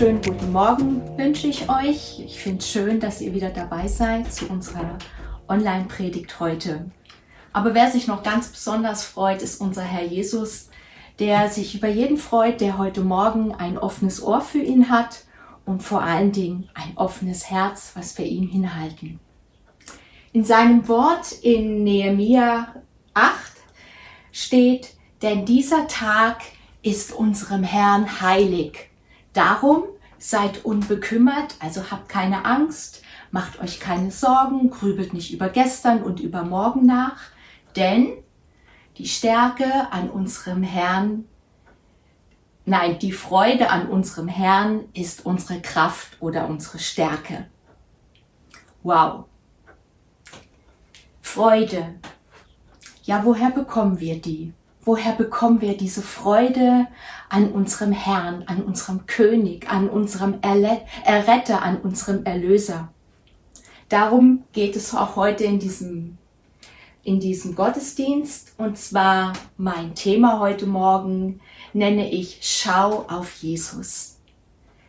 wunderschönen guten Morgen wünsche ich euch. Ich finde es schön, dass ihr wieder dabei seid zu unserer Online-Predigt heute. Aber wer sich noch ganz besonders freut, ist unser Herr Jesus, der sich über jeden freut, der heute Morgen ein offenes Ohr für ihn hat und vor allen Dingen ein offenes Herz, was wir ihm hinhalten. In seinem Wort in Nehemia 8 steht, denn dieser Tag ist unserem Herrn heilig. Darum seid unbekümmert, also habt keine Angst, macht euch keine Sorgen, grübelt nicht über gestern und über morgen nach, denn die Stärke an unserem Herrn, nein, die Freude an unserem Herrn ist unsere Kraft oder unsere Stärke. Wow. Freude. Ja, woher bekommen wir die? Woher bekommen wir diese Freude an unserem Herrn, an unserem König, an unserem Erretter, an unserem Erlöser. Darum geht es auch heute in diesem, in diesem Gottesdienst. Und zwar mein Thema heute Morgen nenne ich Schau auf Jesus.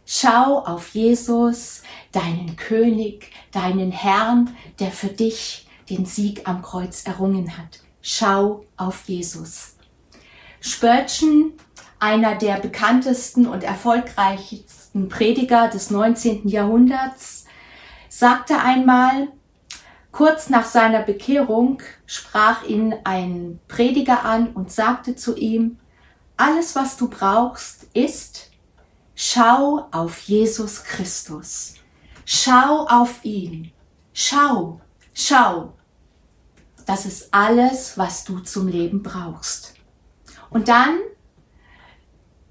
Schau auf Jesus, deinen König, deinen Herrn, der für dich den Sieg am Kreuz errungen hat. Schau auf Jesus. Spurgeon, einer der bekanntesten und erfolgreichsten Prediger des 19. Jahrhunderts, sagte einmal, kurz nach seiner Bekehrung sprach ihn ein Prediger an und sagte zu ihm, alles was du brauchst ist, schau auf Jesus Christus. Schau auf ihn. Schau, schau. Das ist alles, was du zum Leben brauchst. Und dann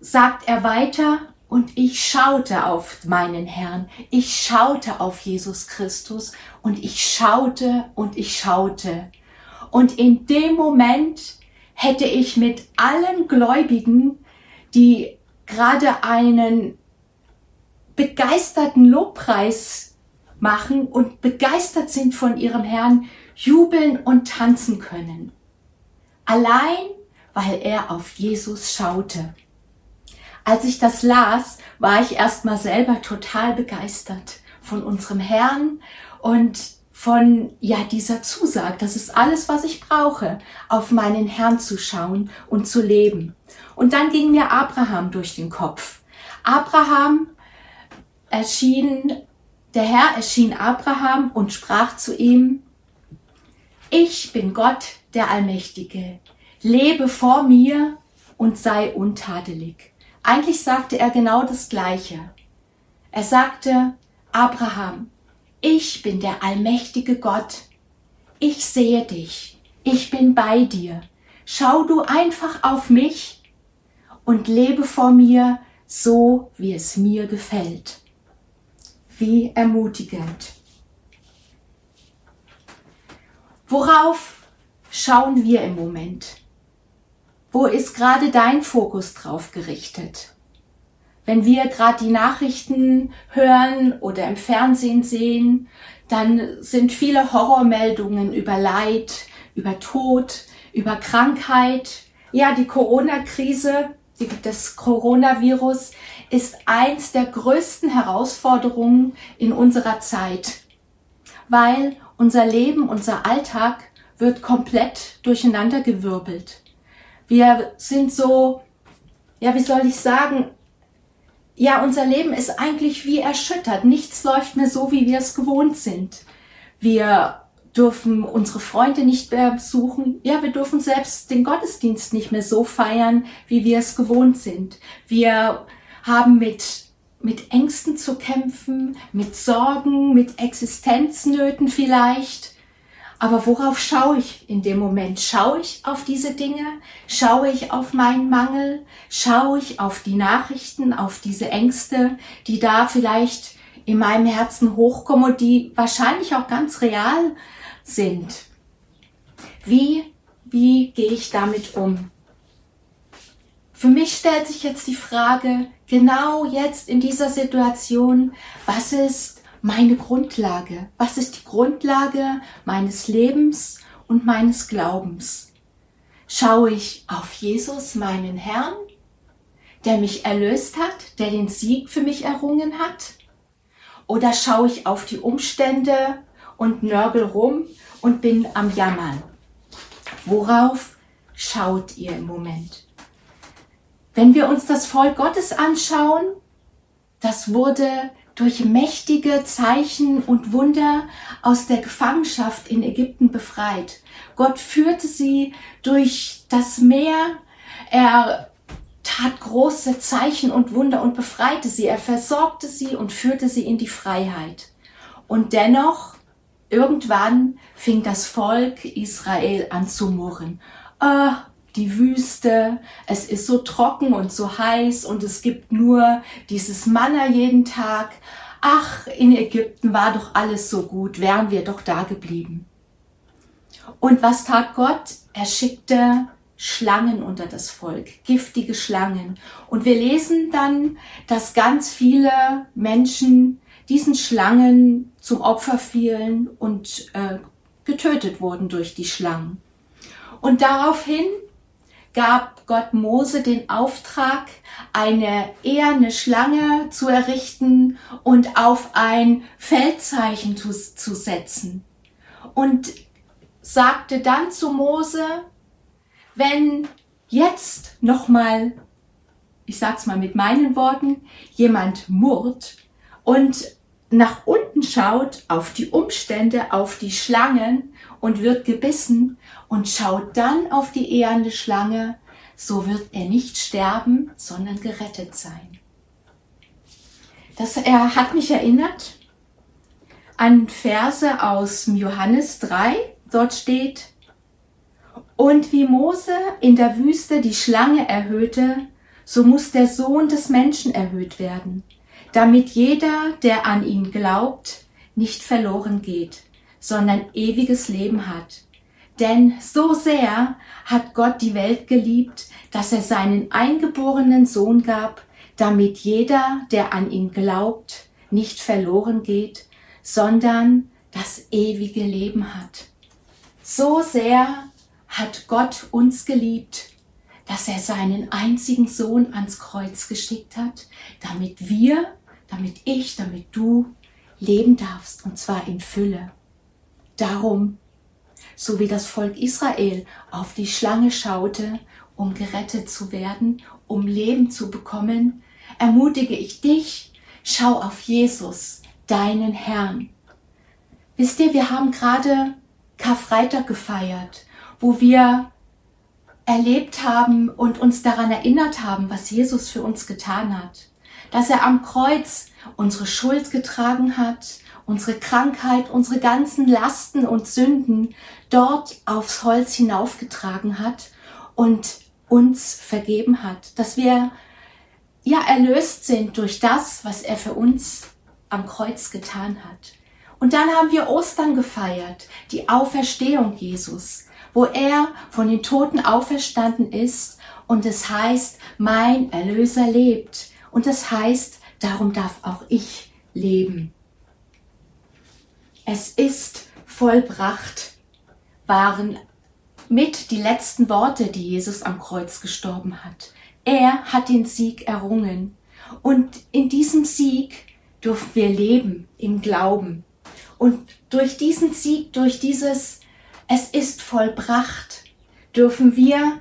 sagt er weiter, und ich schaute auf meinen Herrn, ich schaute auf Jesus Christus und ich schaute und ich schaute. Und in dem Moment hätte ich mit allen Gläubigen, die gerade einen begeisterten Lobpreis machen und begeistert sind von ihrem Herrn, jubeln und tanzen können. Allein weil er auf Jesus schaute. Als ich das las, war ich erstmal selber total begeistert von unserem Herrn und von ja dieser Zusage, das ist alles, was ich brauche, auf meinen Herrn zu schauen und zu leben. Und dann ging mir Abraham durch den Kopf. Abraham erschien, der Herr erschien Abraham und sprach zu ihm, ich bin Gott, der Allmächtige lebe vor mir und sei untadelig. Eigentlich sagte er genau das Gleiche. Er sagte, Abraham, ich bin der allmächtige Gott. Ich sehe dich. Ich bin bei dir. Schau du einfach auf mich und lebe vor mir so, wie es mir gefällt. Wie ermutigend. Worauf schauen wir im Moment? Wo ist gerade dein Fokus drauf gerichtet? Wenn wir gerade die Nachrichten hören oder im Fernsehen sehen, dann sind viele Horrormeldungen über Leid, über Tod, über Krankheit. Ja, die Corona-Krise, das Coronavirus ist eins der größten Herausforderungen in unserer Zeit, weil unser Leben, unser Alltag wird komplett durcheinandergewirbelt. Wir sind so, ja, wie soll ich sagen, ja, unser Leben ist eigentlich wie erschüttert. Nichts läuft mehr so, wie wir es gewohnt sind. Wir dürfen unsere Freunde nicht mehr besuchen. Ja, wir dürfen selbst den Gottesdienst nicht mehr so feiern, wie wir es gewohnt sind. Wir haben mit, mit Ängsten zu kämpfen, mit Sorgen, mit Existenznöten vielleicht. Aber worauf schaue ich in dem Moment? Schaue ich auf diese Dinge? Schaue ich auf meinen Mangel? Schaue ich auf die Nachrichten, auf diese Ängste, die da vielleicht in meinem Herzen hochkommen und die wahrscheinlich auch ganz real sind? Wie, wie gehe ich damit um? Für mich stellt sich jetzt die Frage, genau jetzt in dieser Situation, was ist meine Grundlage? Was ist die Grundlage meines Lebens und meines Glaubens? Schaue ich auf Jesus, meinen Herrn? der mich erlöst hat, der den Sieg für mich errungen hat? Oder schaue ich auf die Umstände und nörgel rum und bin am Jammern? Worauf schaut ihr im Moment? Wenn wir uns das Volk Gottes anschauen, das wurde durch mächtige Zeichen und Wunder aus der Gefangenschaft in Ägypten befreit. Gott führte sie durch das Meer. Er tat große Zeichen und Wunder und befreite sie. Er versorgte sie und führte sie in die Freiheit. Und dennoch, irgendwann fing das Volk Israel an zu murren. Ah, die Wüste, es ist so trocken und so heiß und es gibt nur dieses Manna jeden Tag. Ach, in Ägypten war doch alles so gut, wären wir doch da geblieben. Und was tat Gott? Er schickte Schlangen unter das Volk, giftige Schlangen. Und wir lesen dann, dass ganz viele Menschen diesen Schlangen zum Opfer fielen und äh, getötet wurden durch die Schlangen. Und daraufhin gab Gott Mose den Auftrag, eine eherne Schlange zu errichten und auf ein Feldzeichen zu, zu setzen. Und sagte dann zu Mose, wenn jetzt nochmal, ich sag's mal mit meinen Worten, jemand murrt und nach unten schaut auf die Umstände, auf die Schlangen und wird gebissen und schaut dann auf die eherne Schlange, so wird er nicht sterben, sondern gerettet sein. Das er hat mich erinnert an Verse aus Johannes 3. Dort steht, und wie Mose in der Wüste die Schlange erhöhte, so muss der Sohn des Menschen erhöht werden, damit jeder, der an ihn glaubt, nicht verloren geht, sondern ewiges Leben hat. Denn so sehr hat Gott die Welt geliebt, dass er seinen eingeborenen Sohn gab, damit jeder, der an ihn glaubt, nicht verloren geht, sondern das ewige Leben hat. So sehr hat Gott uns geliebt, dass er seinen einzigen Sohn ans Kreuz geschickt hat, damit wir, damit ich, damit du leben darfst, und zwar in Fülle. Darum, so wie das Volk Israel auf die Schlange schaute, um gerettet zu werden, um Leben zu bekommen, ermutige ich dich, schau auf Jesus, deinen Herrn. Wisst ihr, wir haben gerade Karfreitag gefeiert, wo wir erlebt haben und uns daran erinnert haben, was Jesus für uns getan hat. Dass er am Kreuz unsere Schuld getragen hat, unsere Krankheit, unsere ganzen Lasten und Sünden dort aufs Holz hinaufgetragen hat und uns vergeben hat, dass wir ja erlöst sind durch das, was er für uns am Kreuz getan hat. Und dann haben wir Ostern gefeiert, die Auferstehung Jesus, wo er von den Toten auferstanden ist und es heißt, mein Erlöser lebt. Und es heißt, darum darf auch ich leben. Es ist vollbracht, waren mit die letzten Worte, die Jesus am Kreuz gestorben hat. Er hat den Sieg errungen. Und in diesem Sieg dürfen wir leben im Glauben. Und durch diesen Sieg, durch dieses Es ist vollbracht, dürfen wir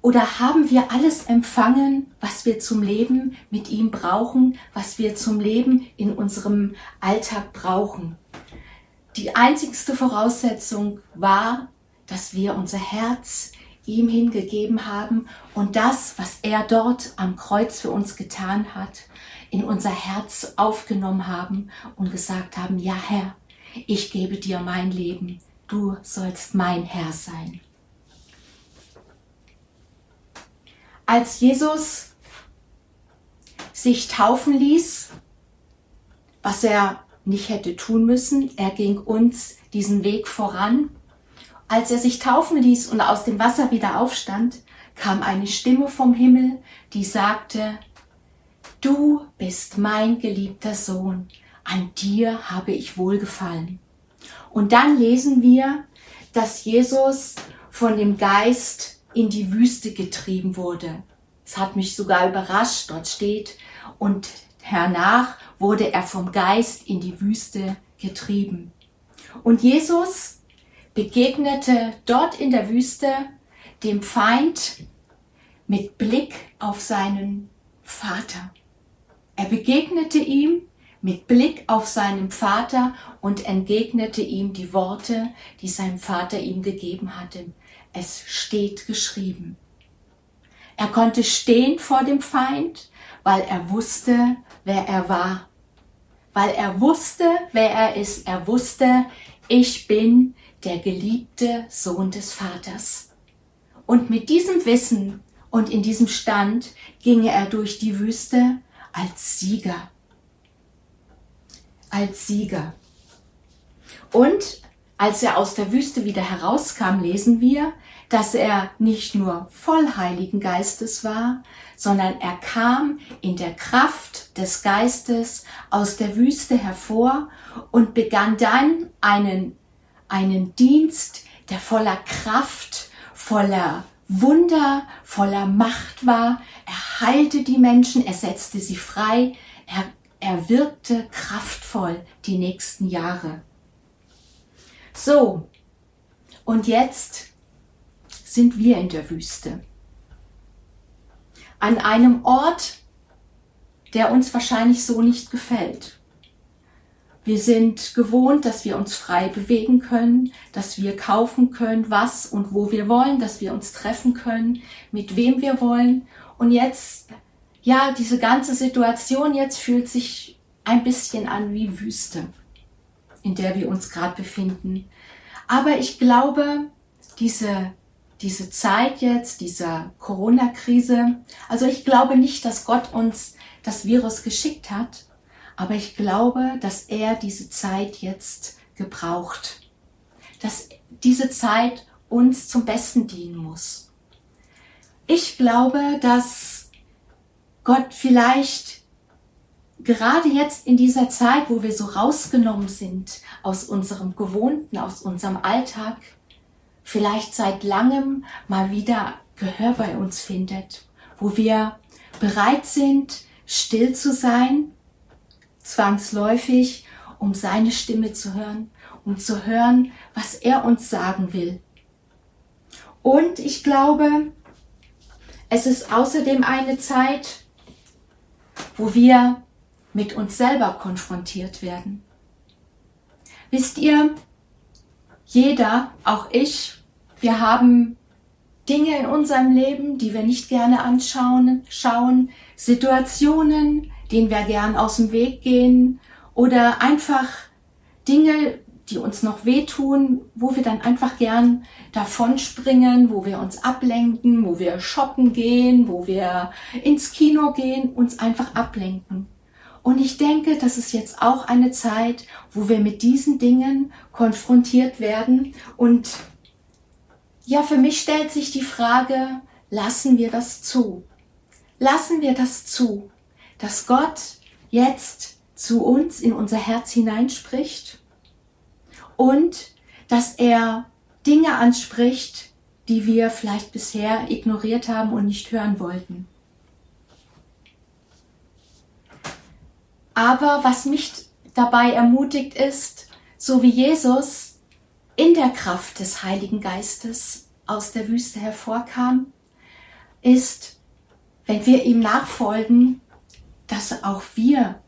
oder haben wir alles empfangen, was wir zum Leben mit ihm brauchen, was wir zum Leben in unserem Alltag brauchen. Die einzigste Voraussetzung war, dass wir unser Herz ihm hingegeben haben und das, was er dort am Kreuz für uns getan hat, in unser Herz aufgenommen haben und gesagt haben, ja Herr, ich gebe dir mein Leben, du sollst mein Herr sein. Als Jesus sich taufen ließ, was er nicht hätte tun müssen, er ging uns diesen Weg voran. Als er sich taufen ließ und aus dem Wasser wieder aufstand, kam eine Stimme vom Himmel, die sagte, Du bist mein geliebter Sohn, an dir habe ich wohlgefallen. Und dann lesen wir, dass Jesus von dem Geist in die Wüste getrieben wurde. Es hat mich sogar überrascht, dort steht, und hernach wurde er vom Geist in die Wüste getrieben. Und Jesus begegnete dort in der Wüste dem Feind mit Blick auf seinen Vater. Er begegnete ihm mit Blick auf seinen Vater und entgegnete ihm die Worte, die sein Vater ihm gegeben hatte. Es steht geschrieben. Er konnte stehen vor dem Feind, weil er wusste, wer er war. Weil er wusste, wer er ist. Er wusste, ich bin der geliebte Sohn des Vaters. Und mit diesem Wissen und in diesem Stand ging er durch die Wüste als Sieger. Als Sieger. Und als er aus der Wüste wieder herauskam, lesen wir, dass er nicht nur voll Heiligen Geistes war, sondern er kam in der Kraft des Geistes aus der Wüste hervor und begann dann einen, einen Dienst, der voller Kraft, voller Wunder, voller Macht war. Er heilte die Menschen, er setzte sie frei, er, er wirkte kraftvoll die nächsten Jahre. So, und jetzt sind wir in der Wüste. An einem Ort, der uns wahrscheinlich so nicht gefällt. Wir sind gewohnt, dass wir uns frei bewegen können, dass wir kaufen können, was und wo wir wollen, dass wir uns treffen können, mit wem wir wollen. Und jetzt, ja, diese ganze Situation jetzt fühlt sich ein bisschen an wie Wüste, in der wir uns gerade befinden. Aber ich glaube, diese, diese Zeit jetzt, dieser Corona-Krise, also ich glaube nicht, dass Gott uns das Virus geschickt hat, aber ich glaube, dass er diese Zeit jetzt gebraucht. Dass diese Zeit uns zum Besten dienen muss. Ich glaube, dass Gott vielleicht gerade jetzt in dieser Zeit, wo wir so rausgenommen sind aus unserem Gewohnten, aus unserem Alltag, vielleicht seit langem mal wieder Gehör bei uns findet, wo wir bereit sind, still zu sein zwangsläufig, um seine Stimme zu hören, um zu hören, was er uns sagen will. Und ich glaube, es ist außerdem eine Zeit, wo wir mit uns selber konfrontiert werden. Wisst ihr, jeder, auch ich, wir haben Dinge in unserem Leben, die wir nicht gerne anschauen, schauen, Situationen, denen wir gern aus dem Weg gehen oder einfach Dinge, die uns noch wehtun, wo wir dann einfach gern davon springen, wo wir uns ablenken, wo wir shoppen gehen, wo wir ins Kino gehen, uns einfach ablenken. Und ich denke, das ist jetzt auch eine Zeit, wo wir mit diesen Dingen konfrontiert werden. Und ja, für mich stellt sich die Frage, lassen wir das zu? Lassen wir das zu? dass Gott jetzt zu uns in unser Herz hineinspricht und dass er Dinge anspricht, die wir vielleicht bisher ignoriert haben und nicht hören wollten. Aber was mich dabei ermutigt ist, so wie Jesus in der Kraft des Heiligen Geistes aus der Wüste hervorkam, ist, wenn wir ihm nachfolgen, dass auch wir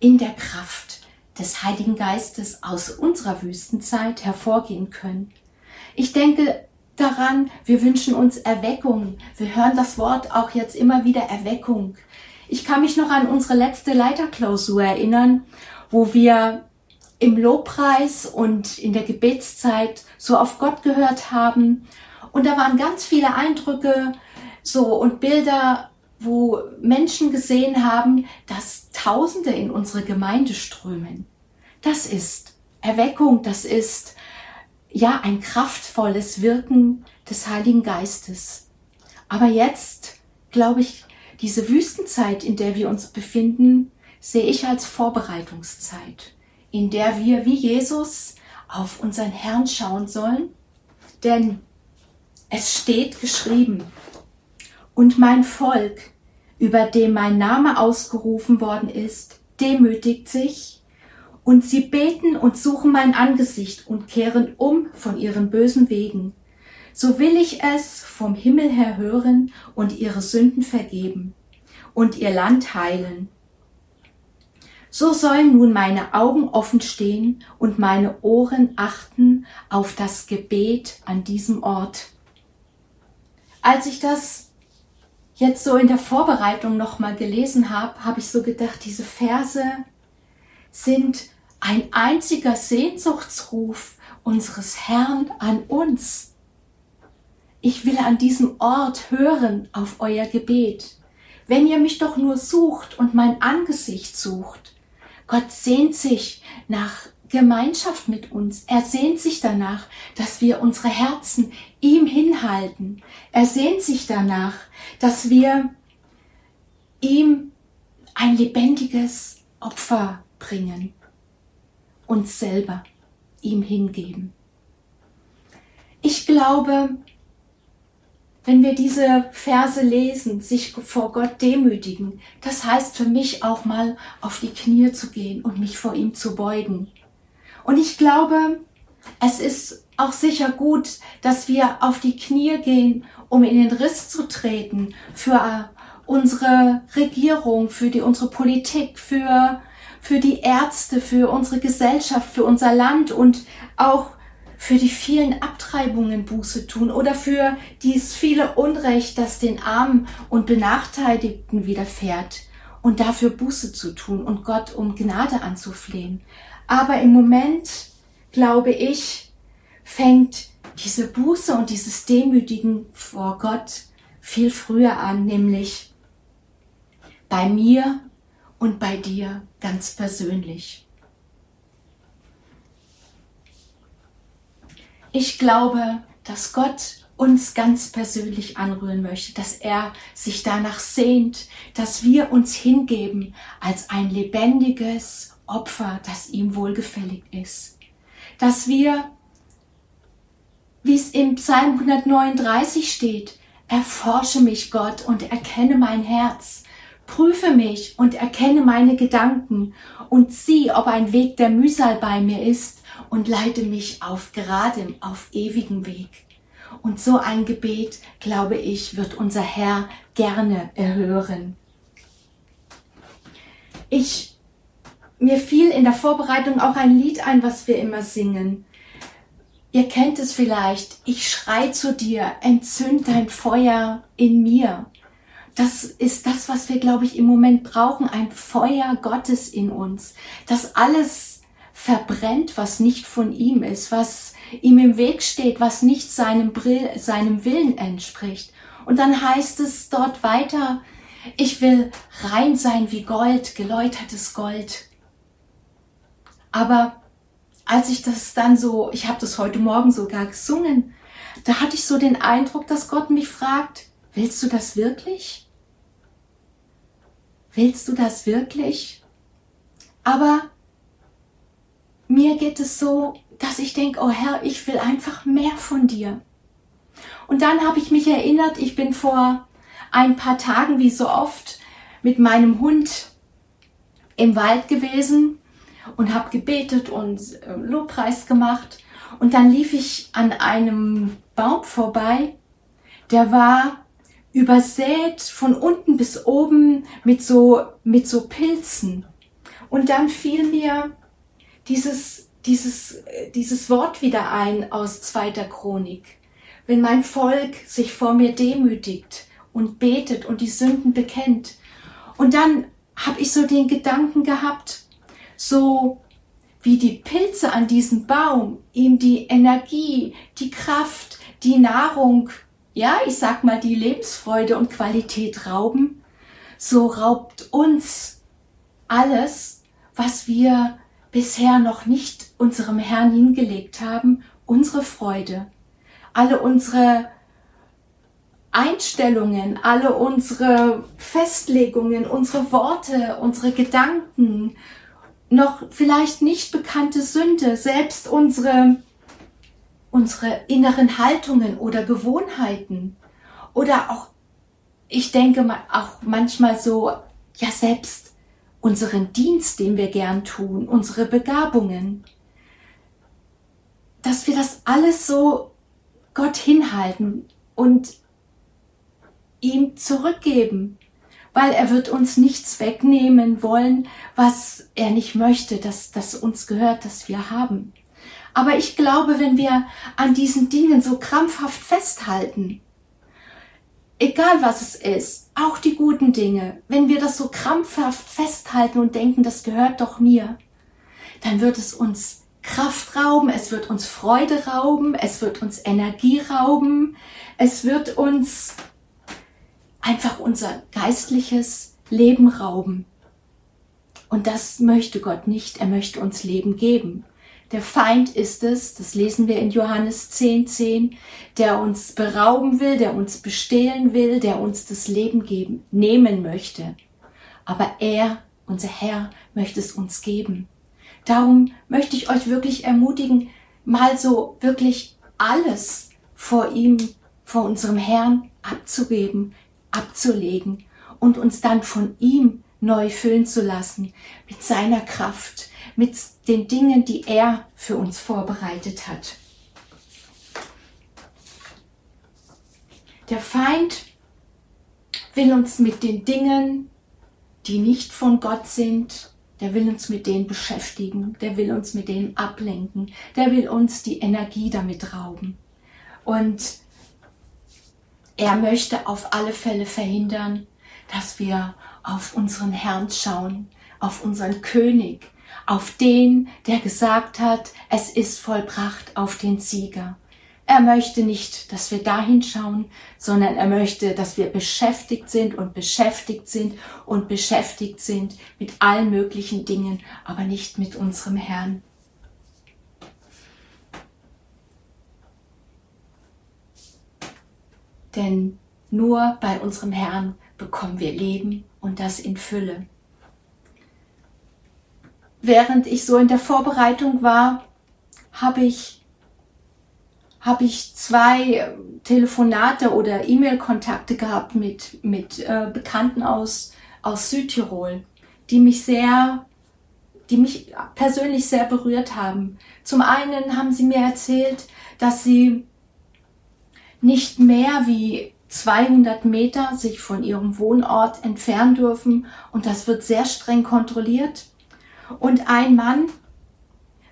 in der Kraft des Heiligen Geistes aus unserer Wüstenzeit hervorgehen können. Ich denke daran, wir wünschen uns Erweckung. Wir hören das Wort auch jetzt immer wieder Erweckung. Ich kann mich noch an unsere letzte Leiterklausur erinnern, wo wir im Lobpreis und in der Gebetszeit so auf Gott gehört haben. Und da waren ganz viele Eindrücke so und Bilder wo Menschen gesehen haben, dass Tausende in unsere Gemeinde strömen. Das ist Erweckung, das ist ja ein kraftvolles Wirken des Heiligen Geistes. Aber jetzt, glaube ich, diese Wüstenzeit, in der wir uns befinden, sehe ich als Vorbereitungszeit, in der wir wie Jesus auf unseren Herrn schauen sollen. Denn es steht geschrieben, Und mein Volk, über dem mein Name ausgerufen worden ist, demütigt sich, und sie beten und suchen mein Angesicht und kehren um von ihren bösen Wegen. So will ich es vom Himmel her hören und ihre Sünden vergeben und ihr Land heilen. So sollen nun meine Augen offen stehen und meine Ohren achten auf das Gebet an diesem Ort. Als ich das jetzt so in der Vorbereitung nochmal gelesen habe, habe ich so gedacht, diese Verse sind ein einziger Sehnsuchtsruf unseres Herrn an uns. Ich will an diesem Ort hören auf euer Gebet. Wenn ihr mich doch nur sucht und mein Angesicht sucht. Gott sehnt sich nach Gemeinschaft mit uns. Er sehnt sich danach, dass wir unsere Herzen ihm hinhalten. Er sehnt sich danach, dass wir ihm ein lebendiges Opfer bringen, uns selber ihm hingeben. Ich glaube, wenn wir diese Verse lesen, sich vor Gott demütigen, das heißt für mich auch mal auf die Knie zu gehen und mich vor ihm zu beugen. Und ich glaube, es ist auch sicher gut, dass wir auf die Knie gehen, um in den Riss zu treten für unsere Regierung, für die, unsere Politik, für, für die Ärzte, für unsere Gesellschaft, für unser Land und auch für die vielen Abtreibungen Buße tun oder für dies viele Unrecht, das den Armen und Benachteiligten widerfährt und dafür Buße zu tun und Gott um Gnade anzuflehen. Aber im Moment, glaube ich, fängt diese Buße und dieses Demütigen vor Gott viel früher an, nämlich bei mir und bei dir ganz persönlich. Ich glaube, dass Gott uns ganz persönlich anrühren möchte, dass er sich danach sehnt, dass wir uns hingeben als ein lebendiges Opfer, das ihm wohlgefällig ist. Dass wir, wie es im Psalm 139 steht, erforsche mich Gott und erkenne mein Herz, prüfe mich und erkenne meine Gedanken und sieh, ob ein Weg der Mühsal bei mir ist und leite mich auf geradem, auf ewigen Weg. Und so ein Gebet, glaube ich, wird unser Herr gerne erhören. Ich, mir fiel in der Vorbereitung auch ein Lied ein, was wir immer singen. Ihr kennt es vielleicht. Ich schrei zu dir, entzünd dein Feuer in mir. Das ist das, was wir, glaube ich, im Moment brauchen. Ein Feuer Gottes in uns. Das alles verbrennt, was nicht von ihm ist, was ihm im Weg steht, was nicht seinem, Brill, seinem Willen entspricht. Und dann heißt es dort weiter, ich will rein sein wie Gold, geläutertes Gold. Aber als ich das dann so, ich habe das heute Morgen sogar gesungen, da hatte ich so den Eindruck, dass Gott mich fragt, willst du das wirklich? Willst du das wirklich? Aber mir geht es so, dass ich denke, oh Herr, ich will einfach mehr von dir. Und dann habe ich mich erinnert, ich bin vor ein paar Tagen, wie so oft, mit meinem Hund im Wald gewesen und habe gebetet und äh, Lobpreis gemacht. Und dann lief ich an einem Baum vorbei, der war übersät von unten bis oben mit so, mit so Pilzen. Und dann fiel mir dieses, dieses, dieses Wort wieder ein aus zweiter Chronik. Wenn mein Volk sich vor mir demütigt und betet und die Sünden bekennt. Und dann habe ich so den Gedanken gehabt, so wie die Pilze an diesem Baum ihm die Energie, die Kraft, die Nahrung, ja, ich sag mal, die Lebensfreude und Qualität rauben, so raubt uns alles, was wir bisher noch nicht unserem Herrn hingelegt haben, unsere Freude, alle unsere Einstellungen, alle unsere Festlegungen, unsere Worte, unsere Gedanken, noch vielleicht nicht bekannte Sünde, selbst unsere, unsere inneren Haltungen oder Gewohnheiten. Oder auch ich denke auch manchmal so, ja selbst unseren Dienst, den wir gern tun, unsere Begabungen, dass wir das alles so Gott hinhalten und ihm zurückgeben, weil er wird uns nichts wegnehmen wollen, was er nicht möchte, dass das uns gehört, dass wir haben. Aber ich glaube, wenn wir an diesen Dingen so krampfhaft festhalten, egal was es ist, auch die guten Dinge, wenn wir das so krampfhaft festhalten und denken, das gehört doch mir, dann wird es uns Kraft rauben, es wird uns Freude rauben, es wird uns Energie rauben, es wird uns einfach unser geistliches Leben rauben. Und das möchte Gott nicht, er möchte uns Leben geben. Der Feind ist es, das lesen wir in Johannes 10, 10, der uns berauben will, der uns bestehlen will, der uns das Leben geben, nehmen möchte. Aber er, unser Herr, möchte es uns geben. Darum möchte ich euch wirklich ermutigen, mal so wirklich alles vor ihm, vor unserem Herrn abzugeben, abzulegen und uns dann von ihm neu füllen zu lassen mit seiner Kraft, mit den Dingen, die er für uns vorbereitet hat. Der Feind will uns mit den Dingen, die nicht von Gott sind, der will uns mit denen beschäftigen, der will uns mit denen ablenken, der will uns die Energie damit rauben. Und er möchte auf alle Fälle verhindern, dass wir auf unseren Herrn schauen, auf unseren König, auf den, der gesagt hat, es ist vollbracht, auf den Sieger. Er möchte nicht, dass wir dahin schauen, sondern er möchte, dass wir beschäftigt sind und beschäftigt sind und beschäftigt sind mit allen möglichen Dingen, aber nicht mit unserem Herrn. Denn nur bei unserem Herrn bekommen wir Leben und das in Fülle während ich so in der Vorbereitung war, habe ich, habe ich zwei Telefonate oder E-Mail-Kontakte gehabt mit, mit äh, Bekannten aus, aus Südtirol, die mich sehr, die mich persönlich sehr berührt haben. Zum einen haben sie mir erzählt, dass sie nicht mehr wie 200 Meter sich von ihrem Wohnort entfernen dürfen und das wird sehr streng kontrolliert und ein Mann,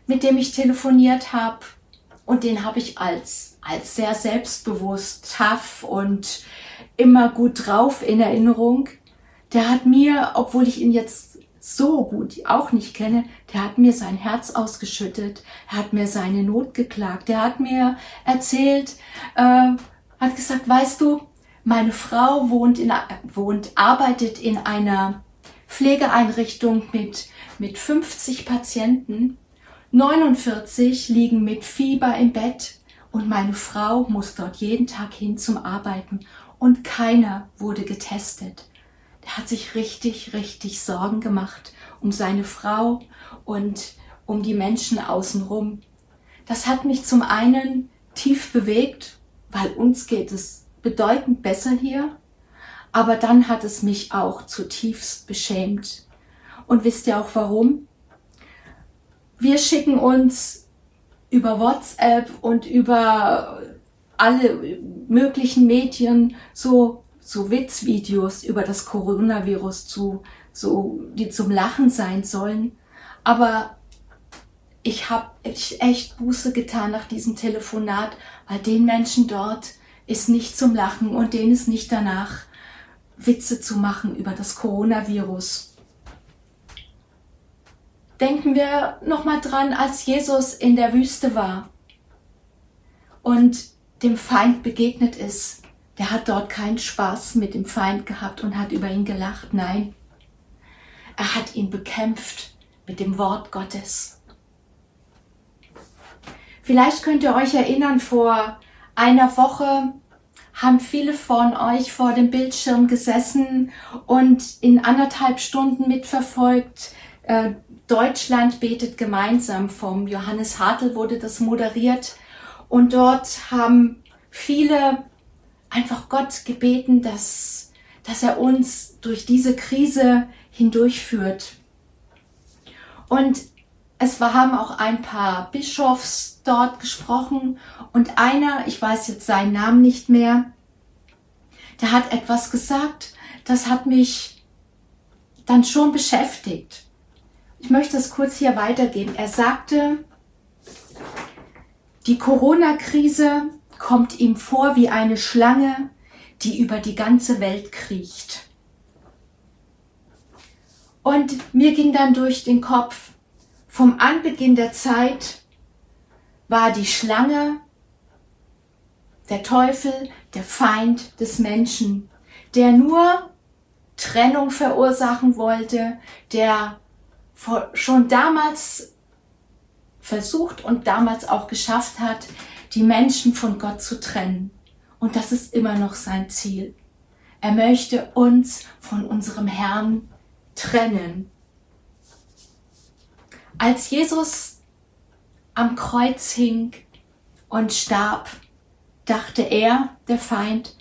mit dem ich telefoniert habe, und den habe ich als, als sehr selbstbewusst, tough und immer gut drauf in Erinnerung. Der hat mir, obwohl ich ihn jetzt so gut auch nicht kenne, der hat mir sein Herz ausgeschüttet, er hat mir seine Not geklagt, der hat mir erzählt, äh, hat gesagt, weißt du, meine Frau wohnt in, wohnt, arbeitet in einer Pflegeeinrichtung mit mit 50 Patienten, 49 liegen mit Fieber im Bett und meine Frau muss dort jeden Tag hin zum Arbeiten und keiner wurde getestet. Der hat sich richtig, richtig Sorgen gemacht um seine Frau und um die Menschen außenrum. Das hat mich zum einen tief bewegt, weil uns geht es bedeutend besser hier, aber dann hat es mich auch zutiefst beschämt, und wisst ihr auch warum? Wir schicken uns über WhatsApp und über alle möglichen Medien so, so Witzvideos über das Coronavirus zu, so, die zum Lachen sein sollen. Aber ich habe echt Buße getan nach diesem Telefonat, weil den Menschen dort ist nicht zum Lachen und denen ist nicht danach, Witze zu machen über das Coronavirus denken wir nochmal dran, als Jesus in der Wüste war und dem Feind begegnet ist. Der hat dort keinen Spaß mit dem Feind gehabt und hat über ihn gelacht. Nein, er hat ihn bekämpft mit dem Wort Gottes. Vielleicht könnt ihr euch erinnern, vor einer Woche haben viele von euch vor dem Bildschirm gesessen und in anderthalb Stunden mitverfolgt, äh, Deutschland betet gemeinsam vom Johannes Hartl wurde das moderiert und dort haben viele einfach Gott gebeten, dass, dass er uns durch diese Krise hindurchführt. Und es war, haben auch ein paar Bischofs dort gesprochen und einer, ich weiß jetzt seinen Namen nicht mehr, der hat etwas gesagt, das hat mich dann schon beschäftigt. Ich möchte es kurz hier weitergeben. Er sagte, die Corona-Krise kommt ihm vor wie eine Schlange, die über die ganze Welt kriecht. Und mir ging dann durch den Kopf, vom Anbeginn der Zeit war die Schlange der Teufel, der Feind des Menschen, der nur Trennung verursachen wollte, der schon damals versucht und damals auch geschafft hat, die Menschen von Gott zu trennen. Und das ist immer noch sein Ziel. Er möchte uns von unserem Herrn trennen. Als Jesus am Kreuz hing und starb, dachte er, der Feind,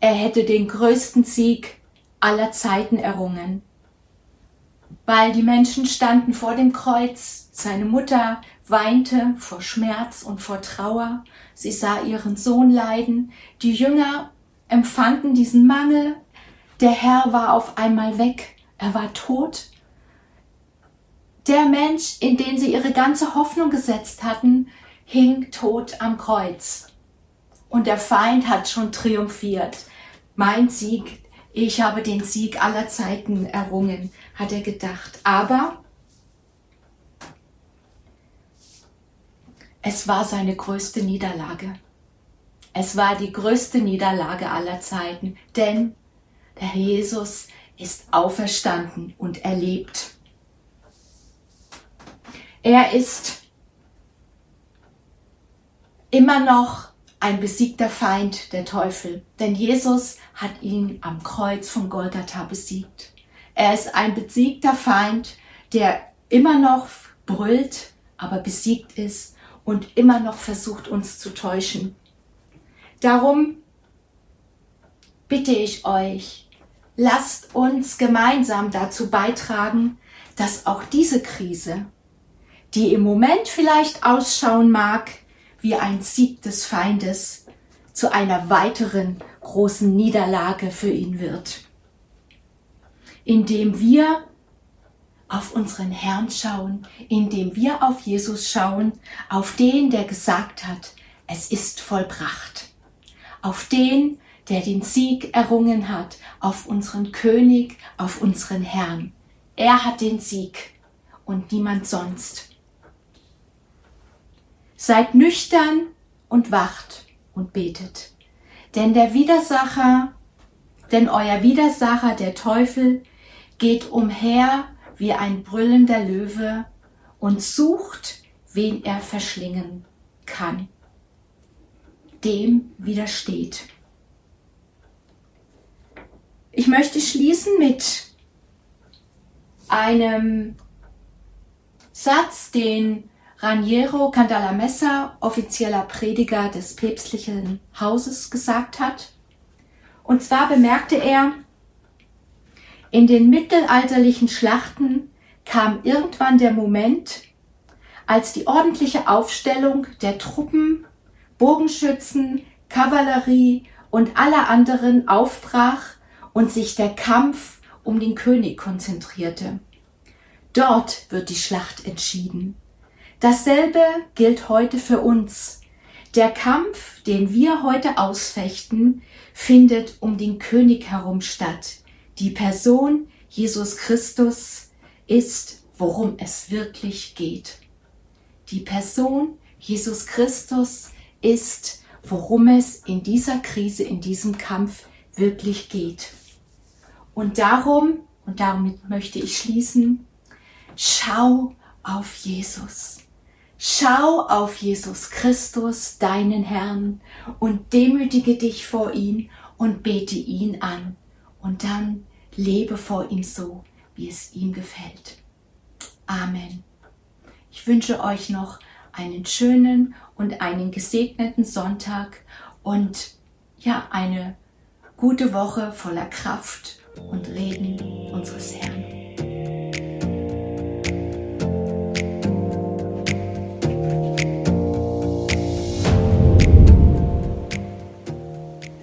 er hätte den größten Sieg aller Zeiten errungen. Weil die Menschen standen vor dem Kreuz, seine Mutter weinte vor Schmerz und vor Trauer, sie sah ihren Sohn leiden, die Jünger empfanden diesen Mangel, der Herr war auf einmal weg, er war tot. Der Mensch, in den sie ihre ganze Hoffnung gesetzt hatten, hing tot am Kreuz. Und der Feind hat schon triumphiert. Mein Sieg, ich habe den Sieg aller Zeiten errungen, hat er gedacht. Aber es war seine größte Niederlage. Es war die größte Niederlage aller Zeiten, denn der Jesus ist auferstanden und erlebt. Er ist immer noch ein besiegter Feind, der Teufel. Denn Jesus hat ihn am Kreuz von Golgatha besiegt. Er ist ein besiegter Feind, der immer noch brüllt, aber besiegt ist und immer noch versucht, uns zu täuschen. Darum bitte ich euch, lasst uns gemeinsam dazu beitragen, dass auch diese Krise, die im Moment vielleicht ausschauen mag, wie ein Sieg des Feindes zu einer weiteren großen Niederlage für ihn wird. Indem wir auf unseren Herrn schauen, indem wir auf Jesus schauen, auf den, der gesagt hat, es ist vollbracht, auf den, der den Sieg errungen hat, auf unseren König, auf unseren Herrn. Er hat den Sieg und niemand sonst. Seid nüchtern und wacht und betet. Denn der Widersacher, denn euer Widersacher, der Teufel, geht umher wie ein brüllender Löwe und sucht, wen er verschlingen kann. Dem widersteht. Ich möchte schließen mit einem Satz, den Raniero Candalamessa, offizieller Prediger des päpstlichen Hauses, gesagt hat. Und zwar bemerkte er, in den mittelalterlichen Schlachten kam irgendwann der Moment, als die ordentliche Aufstellung der Truppen, Bogenschützen, Kavallerie und aller anderen aufbrach und sich der Kampf um den König konzentrierte. Dort wird die Schlacht entschieden. Dasselbe gilt heute für uns. Der Kampf, den wir heute ausfechten, findet um den König herum statt. Die Person Jesus Christus ist, worum es wirklich geht. Die Person Jesus Christus ist, worum es in dieser Krise, in diesem Kampf wirklich geht. Und darum, und damit möchte ich schließen, schau auf Jesus. Schau auf Jesus Christus, deinen Herrn, und demütige dich vor ihm und bete ihn an und dann lebe vor ihm so, wie es ihm gefällt. Amen. Ich wünsche euch noch einen schönen und einen gesegneten Sonntag und ja, eine gute Woche voller Kraft und Reden unseres Herrn.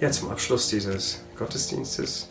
Ja, zum Abschluss dieses Gottesdienstes